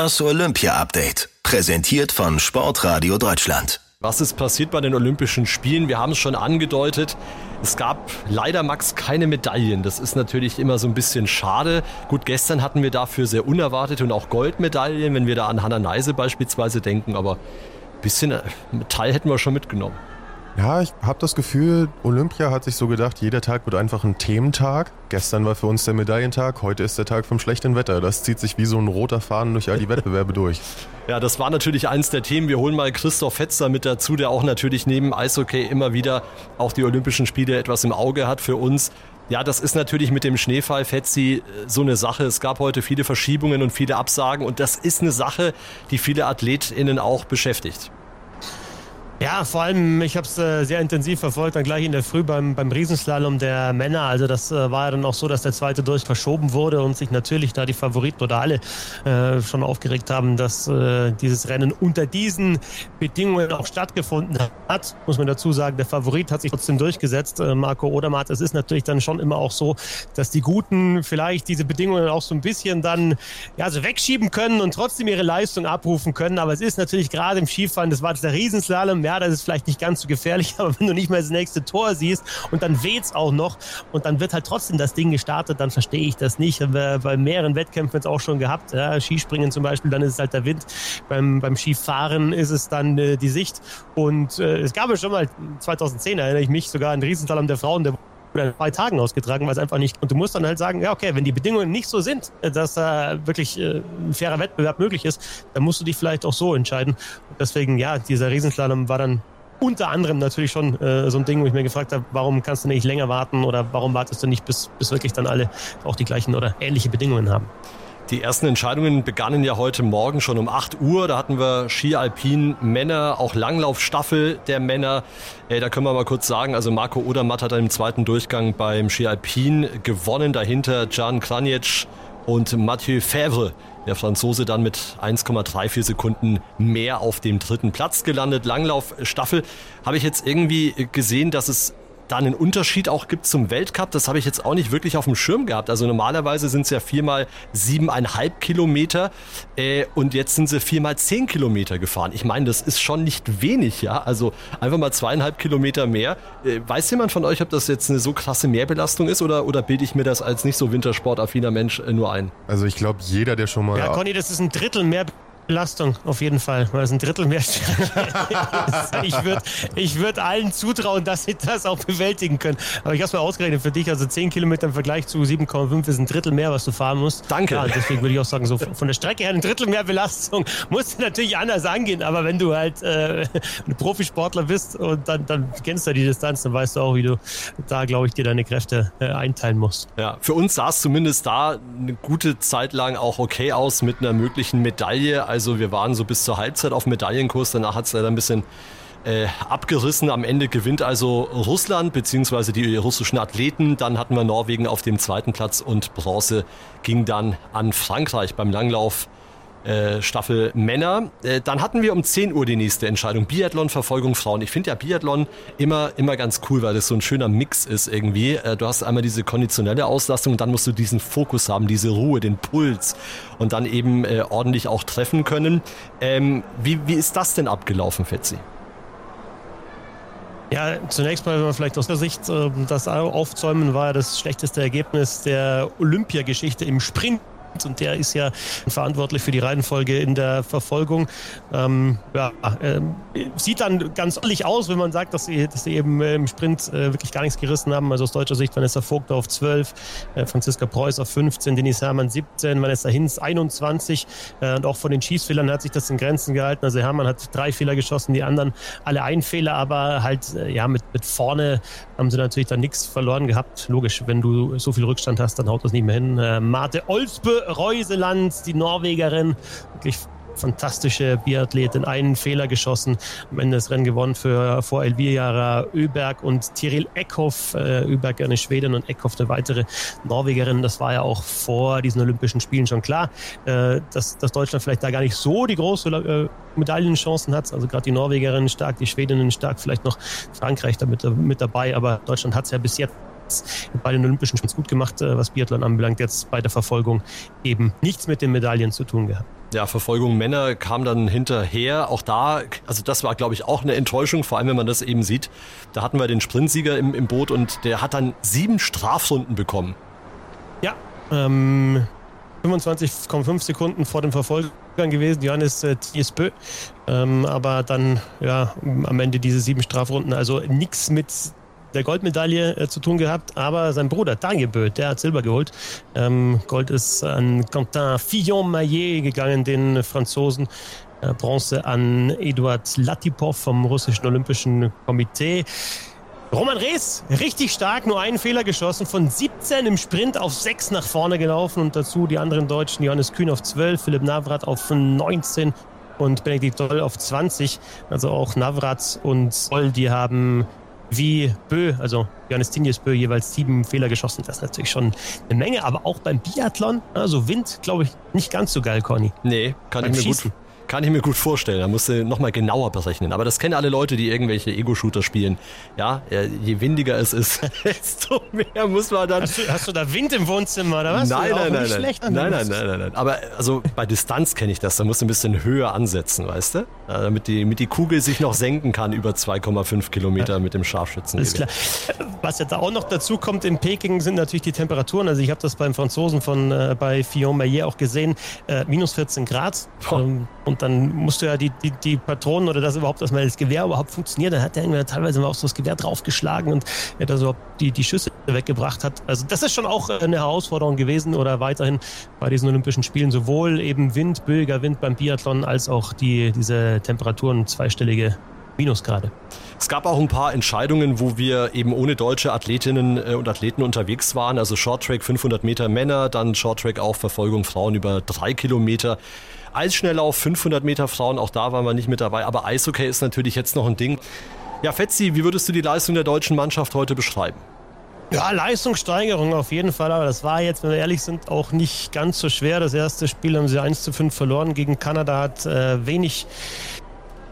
Das Olympia-Update, präsentiert von Sportradio Deutschland. Was ist passiert bei den Olympischen Spielen? Wir haben es schon angedeutet. Es gab leider, Max, keine Medaillen. Das ist natürlich immer so ein bisschen schade. Gut, gestern hatten wir dafür sehr unerwartet und auch Goldmedaillen, wenn wir da an Hannah Neise beispielsweise denken. Aber ein bisschen äh, Metall hätten wir schon mitgenommen. Ja, ich habe das Gefühl, Olympia hat sich so gedacht, jeder Tag wird einfach ein Thementag. Gestern war für uns der Medaillentag, heute ist der Tag vom schlechten Wetter. Das zieht sich wie so ein roter Faden durch all die Wettbewerbe durch. Ja, das war natürlich eins der Themen. Wir holen mal Christoph Fetzer mit dazu, der auch natürlich neben Eishockey immer wieder auch die Olympischen Spiele etwas im Auge hat für uns. Ja, das ist natürlich mit dem Schneefall, Fetzi, so eine Sache. Es gab heute viele Verschiebungen und viele Absagen und das ist eine Sache, die viele AthletInnen auch beschäftigt. Ja, vor allem, ich habe es äh, sehr intensiv verfolgt, dann gleich in der Früh beim, beim Riesenslalom der Männer. Also das äh, war ja dann auch so, dass der zweite durch verschoben wurde und sich natürlich da die Favoriten oder alle äh, schon aufgeregt haben, dass äh, dieses Rennen unter diesen Bedingungen auch stattgefunden hat. Muss man dazu sagen, der Favorit hat sich trotzdem durchgesetzt, äh, Marco Odermatt. Es ist natürlich dann schon immer auch so, dass die Guten vielleicht diese Bedingungen auch so ein bisschen dann ja, so wegschieben können und trotzdem ihre Leistung abrufen können. Aber es ist natürlich gerade im Skifahren, das war jetzt der Riesenslalom, ja, das ist vielleicht nicht ganz so gefährlich, aber wenn du nicht mehr das nächste Tor siehst und dann weht's auch noch und dann wird halt trotzdem das Ding gestartet, dann verstehe ich das nicht. Haben wir bei mehreren Wettkämpfen jetzt auch schon gehabt. Ja, Skispringen zum Beispiel, dann ist es halt der Wind. Beim, beim Skifahren ist es dann äh, die Sicht. Und äh, es gab ja schon mal 2010, erinnere ich mich, sogar einen Riesenslalom der Frauen, der oder zwei Tagen ausgetragen, weil es einfach nicht. Und du musst dann halt sagen, ja, okay, wenn die Bedingungen nicht so sind, dass da wirklich äh, ein fairer Wettbewerb möglich ist, dann musst du dich vielleicht auch so entscheiden. Und deswegen, ja, dieser Riesenslalom war dann unter anderem natürlich schon äh, so ein Ding, wo ich mir gefragt habe, warum kannst du nicht länger warten oder warum wartest du nicht, bis, bis wirklich dann alle auch die gleichen oder ähnliche Bedingungen haben. Die ersten Entscheidungen begannen ja heute Morgen schon um 8 Uhr. Da hatten wir Ski Alpin Männer, auch Langlaufstaffel der Männer. Äh, da können wir mal kurz sagen, also Marco Odermatt hat im zweiten Durchgang beim Ski Alpin gewonnen. Dahinter Jan Kranjec und Mathieu Fèvre, der Franzose dann mit 1,34 Sekunden mehr auf dem dritten Platz gelandet. Langlaufstaffel habe ich jetzt irgendwie gesehen, dass es da einen Unterschied auch gibt zum Weltcup, das habe ich jetzt auch nicht wirklich auf dem Schirm gehabt. Also normalerweise sind es ja viermal siebeneinhalb Kilometer äh, und jetzt sind sie viermal zehn Kilometer gefahren. Ich meine, das ist schon nicht wenig, ja. Also einfach mal zweieinhalb Kilometer mehr. Äh, weiß jemand von euch, ob das jetzt eine so krasse Mehrbelastung ist oder, oder bilde ich mir das als nicht so wintersportaffiner Mensch äh, nur ein? Also ich glaube, jeder, der schon mal... Ja, Conny, das ist ein Drittel mehr Belastung, auf jeden Fall, weil es ein Drittel mehr ist. ich würde ich würd allen zutrauen, dass sie das auch bewältigen können. Aber ich habe es mal ausgerechnet für dich, also 10 Kilometer im Vergleich zu 7,5 ist ein Drittel mehr, was du fahren musst. Danke. Ja, deswegen würde ich auch sagen, so von der Strecke her ein Drittel mehr Belastung musst du natürlich anders angehen. Aber wenn du halt äh, ein Profisportler bist und dann, dann kennst du die Distanz, dann weißt du auch, wie du da, glaube ich, dir deine Kräfte äh, einteilen musst. Ja, für uns sah es zumindest da eine gute Zeit lang auch okay aus mit einer möglichen Medaille. Also also wir waren so bis zur Halbzeit auf Medaillenkurs, danach hat es leider ein bisschen äh, abgerissen. Am Ende gewinnt also Russland bzw. die russischen Athleten. Dann hatten wir Norwegen auf dem zweiten Platz und Bronze ging dann an Frankreich beim Langlauf äh, Staffel Männer. Äh, dann hatten wir um 10 Uhr die nächste Entscheidung. Biathlon, Verfolgung Frauen. Ich finde ja Biathlon immer, immer ganz cool, weil das so ein schöner Mix ist irgendwie. Äh, du hast einmal diese konditionelle Auslastung und dann musst du diesen Fokus haben, diese Ruhe, den Puls und dann eben ordentlich auch treffen können. Ähm, wie, wie ist das denn abgelaufen, Fetzi? Ja, zunächst mal, wenn man vielleicht aus der Sicht äh, das aufzäumen, war das schlechteste Ergebnis der Olympiageschichte im Sprint und der ist ja verantwortlich für die Reihenfolge in der Verfolgung. Ähm, ja, äh, sieht dann ganz ordentlich aus, wenn man sagt, dass sie, dass sie eben äh, im Sprint äh, wirklich gar nichts gerissen haben. Also aus deutscher Sicht Vanessa Vogt auf 12, äh, Franziska Preuß auf 15, Denise Herrmann 17, Vanessa Hinz 21 äh, und auch von den Schießfehlern hat sich das in Grenzen gehalten. Also Herrmann hat drei Fehler geschossen, die anderen alle ein Fehler, aber halt äh, ja mit, mit vorne haben sie natürlich dann nichts verloren gehabt. Logisch, wenn du so viel Rückstand hast, dann haut das nicht mehr hin. Äh, Marte Olsbø Reuseland, die Norwegerin, wirklich fantastische Biathletin, einen Fehler geschossen, am Ende das Rennen gewonnen für, vor Elvira Öberg und Tiril Eckhoff, äh, Öberg eine Schwedin und Eckhoff eine weitere Norwegerin. Das war ja auch vor diesen Olympischen Spielen schon klar, äh, dass, dass Deutschland vielleicht da gar nicht so die große äh, Medaillenchancen hat. Also gerade die Norwegerin stark, die Schwedinnen stark, vielleicht noch Frankreich damit mit dabei, aber Deutschland hat es ja bis jetzt bei den Olympischen Spielen gut gemacht, äh, was Biathlon anbelangt, jetzt bei der Verfolgung eben nichts mit den Medaillen zu tun gehabt. Ja, Verfolgung Männer kam dann hinterher. Auch da, also das war, glaube ich, auch eine Enttäuschung, vor allem wenn man das eben sieht. Da hatten wir den Sprintsieger im, im Boot und der hat dann sieben Strafrunden bekommen. Ja, ähm, 25,5 Sekunden vor dem Verfolger gewesen, Johannes äh, Tiesbö. Ähm, aber dann, ja, am Ende diese sieben Strafrunden, also nichts mit der Goldmedaille äh, zu tun gehabt, aber sein Bruder Daniel Bö, der hat Silber geholt. Ähm, Gold ist an Quentin Fillon-Maillet gegangen, den Franzosen. Äh, Bronze an Eduard Latipov vom russischen Olympischen Komitee. Roman Rees, richtig stark, nur einen Fehler geschossen, von 17 im Sprint auf 6 nach vorne gelaufen und dazu die anderen Deutschen, Johannes Kühn auf 12, Philipp Navrat auf 19 und Benedikt Doll auf 20. Also auch Navrat und Doll, die haben wie Bö, also Johannes Tinjes Bö, jeweils sieben Fehler geschossen. Das ist natürlich schon eine Menge, aber auch beim Biathlon, also Wind, glaube ich, nicht ganz so geil, Conny. Nee, kann beim ich mir Schießen. gut kann ich mir gut vorstellen. Da musst du nochmal genauer berechnen. Aber das kennen alle Leute, die irgendwelche Ego-Shooter spielen. Ja, je windiger es ist, desto mehr muss man dann. Hast du, hast du da Wind im Wohnzimmer oder was? Nein, nein, nein, nein. Nein, nein, nein, nein, nein. Aber also bei Distanz kenne ich das. Da musst du ein bisschen höher ansetzen, weißt du? Damit die, damit die Kugel sich noch senken kann über 2,5 Kilometer ja. mit dem Scharfschützen. Ist klar. Was jetzt auch noch dazu kommt in Peking sind natürlich die Temperaturen. Also ich habe das beim Franzosen von äh, bei Fillon Maillet auch gesehen. Äh, minus 14 Grad. Ähm, und dann musst du ja die, die, die Patronen oder das überhaupt, dass mal das Gewehr überhaupt funktioniert. Dann hat er irgendwie teilweise mal auch so das Gewehr draufgeschlagen und er da so die, die Schüsse weggebracht hat. Also das ist schon auch eine Herausforderung gewesen oder weiterhin bei diesen Olympischen Spielen. Sowohl eben Wind, böiger Wind beim Biathlon als auch die, diese Temperaturen zweistellige Minusgrade. Es gab auch ein paar Entscheidungen, wo wir eben ohne deutsche Athletinnen äh, und Athleten unterwegs waren. Also Shorttrack 500 Meter Männer, dann Shorttrack auch Verfolgung Frauen über drei Kilometer. Eisschnelllauf 500 Meter Frauen, auch da waren wir nicht mit dabei. Aber Eishockey ist natürlich jetzt noch ein Ding. Ja, Fetzi, wie würdest du die Leistung der deutschen Mannschaft heute beschreiben? Ja, Leistungssteigerung auf jeden Fall, aber das war jetzt, wenn wir ehrlich sind, auch nicht ganz so schwer. Das erste Spiel haben sie 1 zu 5 verloren gegen Kanada, hat äh, wenig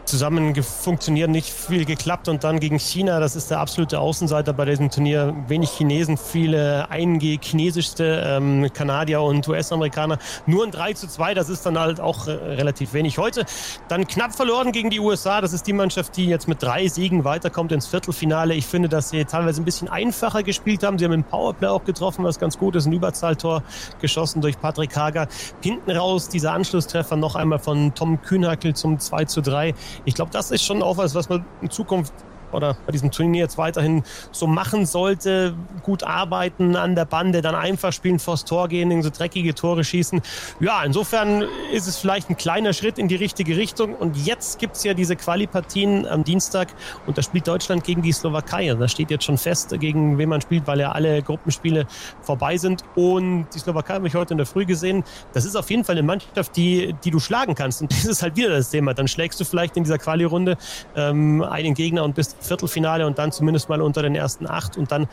zusammen funktioniert, nicht viel geklappt. Und dann gegen China, das ist der absolute Außenseiter bei diesem Turnier. Wenig Chinesen, viele eingechinesischste ähm, Kanadier und US-Amerikaner. Nur ein 3 zu 2, das ist dann halt auch äh, relativ wenig. Heute dann knapp verloren gegen die USA. Das ist die Mannschaft, die jetzt mit drei Siegen weiterkommt ins Viertelfinale. Ich finde, dass sie teilweise ein bisschen einfacher gespielt haben. Sie haben im Powerplay auch getroffen, was ganz gut ist. Ein Überzahltor geschossen durch Patrick Hager. Hinten raus dieser Anschlusstreffer noch einmal von Tom Kühnhackel zum 2 zu 3 ich glaube, das ist schon auch was, was man in Zukunft oder bei diesem Turnier jetzt weiterhin so machen sollte. Gut arbeiten an der Bande, dann einfach spielen, vors Tor gehen, so dreckige Tore schießen. Ja, insofern ist es vielleicht ein kleiner Schritt in die richtige Richtung. Und jetzt gibt es ja diese Quali-Partien am Dienstag und da spielt Deutschland gegen die Slowakei. Da steht jetzt schon fest, gegen wen man spielt, weil ja alle Gruppenspiele vorbei sind. Und die Slowakei habe ich heute in der Früh gesehen. Das ist auf jeden Fall eine Mannschaft, die, die du schlagen kannst. Und das ist halt wieder das Thema. Dann schlägst du vielleicht in dieser Quali-Runde ähm, einen Gegner und bist Viertelfinale und dann zumindest mal unter den ersten acht und dann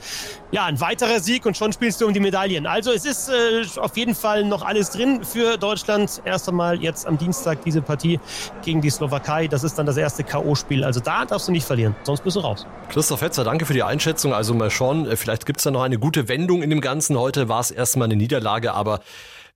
ja ein weiterer Sieg und schon spielst du um die Medaillen. Also es ist äh, auf jeden Fall noch alles drin für Deutschland. Erst einmal jetzt am Dienstag diese Partie gegen die Slowakei. Das ist dann das erste K.O.-Spiel. Also da darfst du nicht verlieren, sonst bist du raus. Christoph Hetzer, danke für die Einschätzung. Also mal schauen, äh, vielleicht gibt es da noch eine gute Wendung in dem Ganzen. Heute war es erstmal eine Niederlage, aber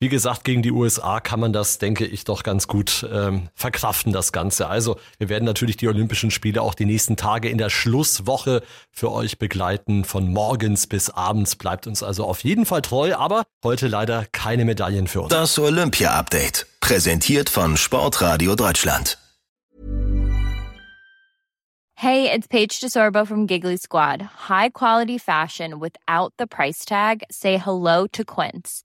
wie gesagt, gegen die USA kann man das, denke ich, doch ganz gut ähm, verkraften, das Ganze. Also wir werden natürlich die Olympischen Spiele auch die nächsten Tage in der Schlusswoche für euch begleiten. Von morgens bis abends bleibt uns also auf jeden Fall treu, aber heute leider keine Medaillen für uns. Das Olympia-Update, präsentiert von Sportradio Deutschland. Hey, it's Paige DeSorbo from Giggly Squad. High quality fashion without the price tag. Say hello to Quince.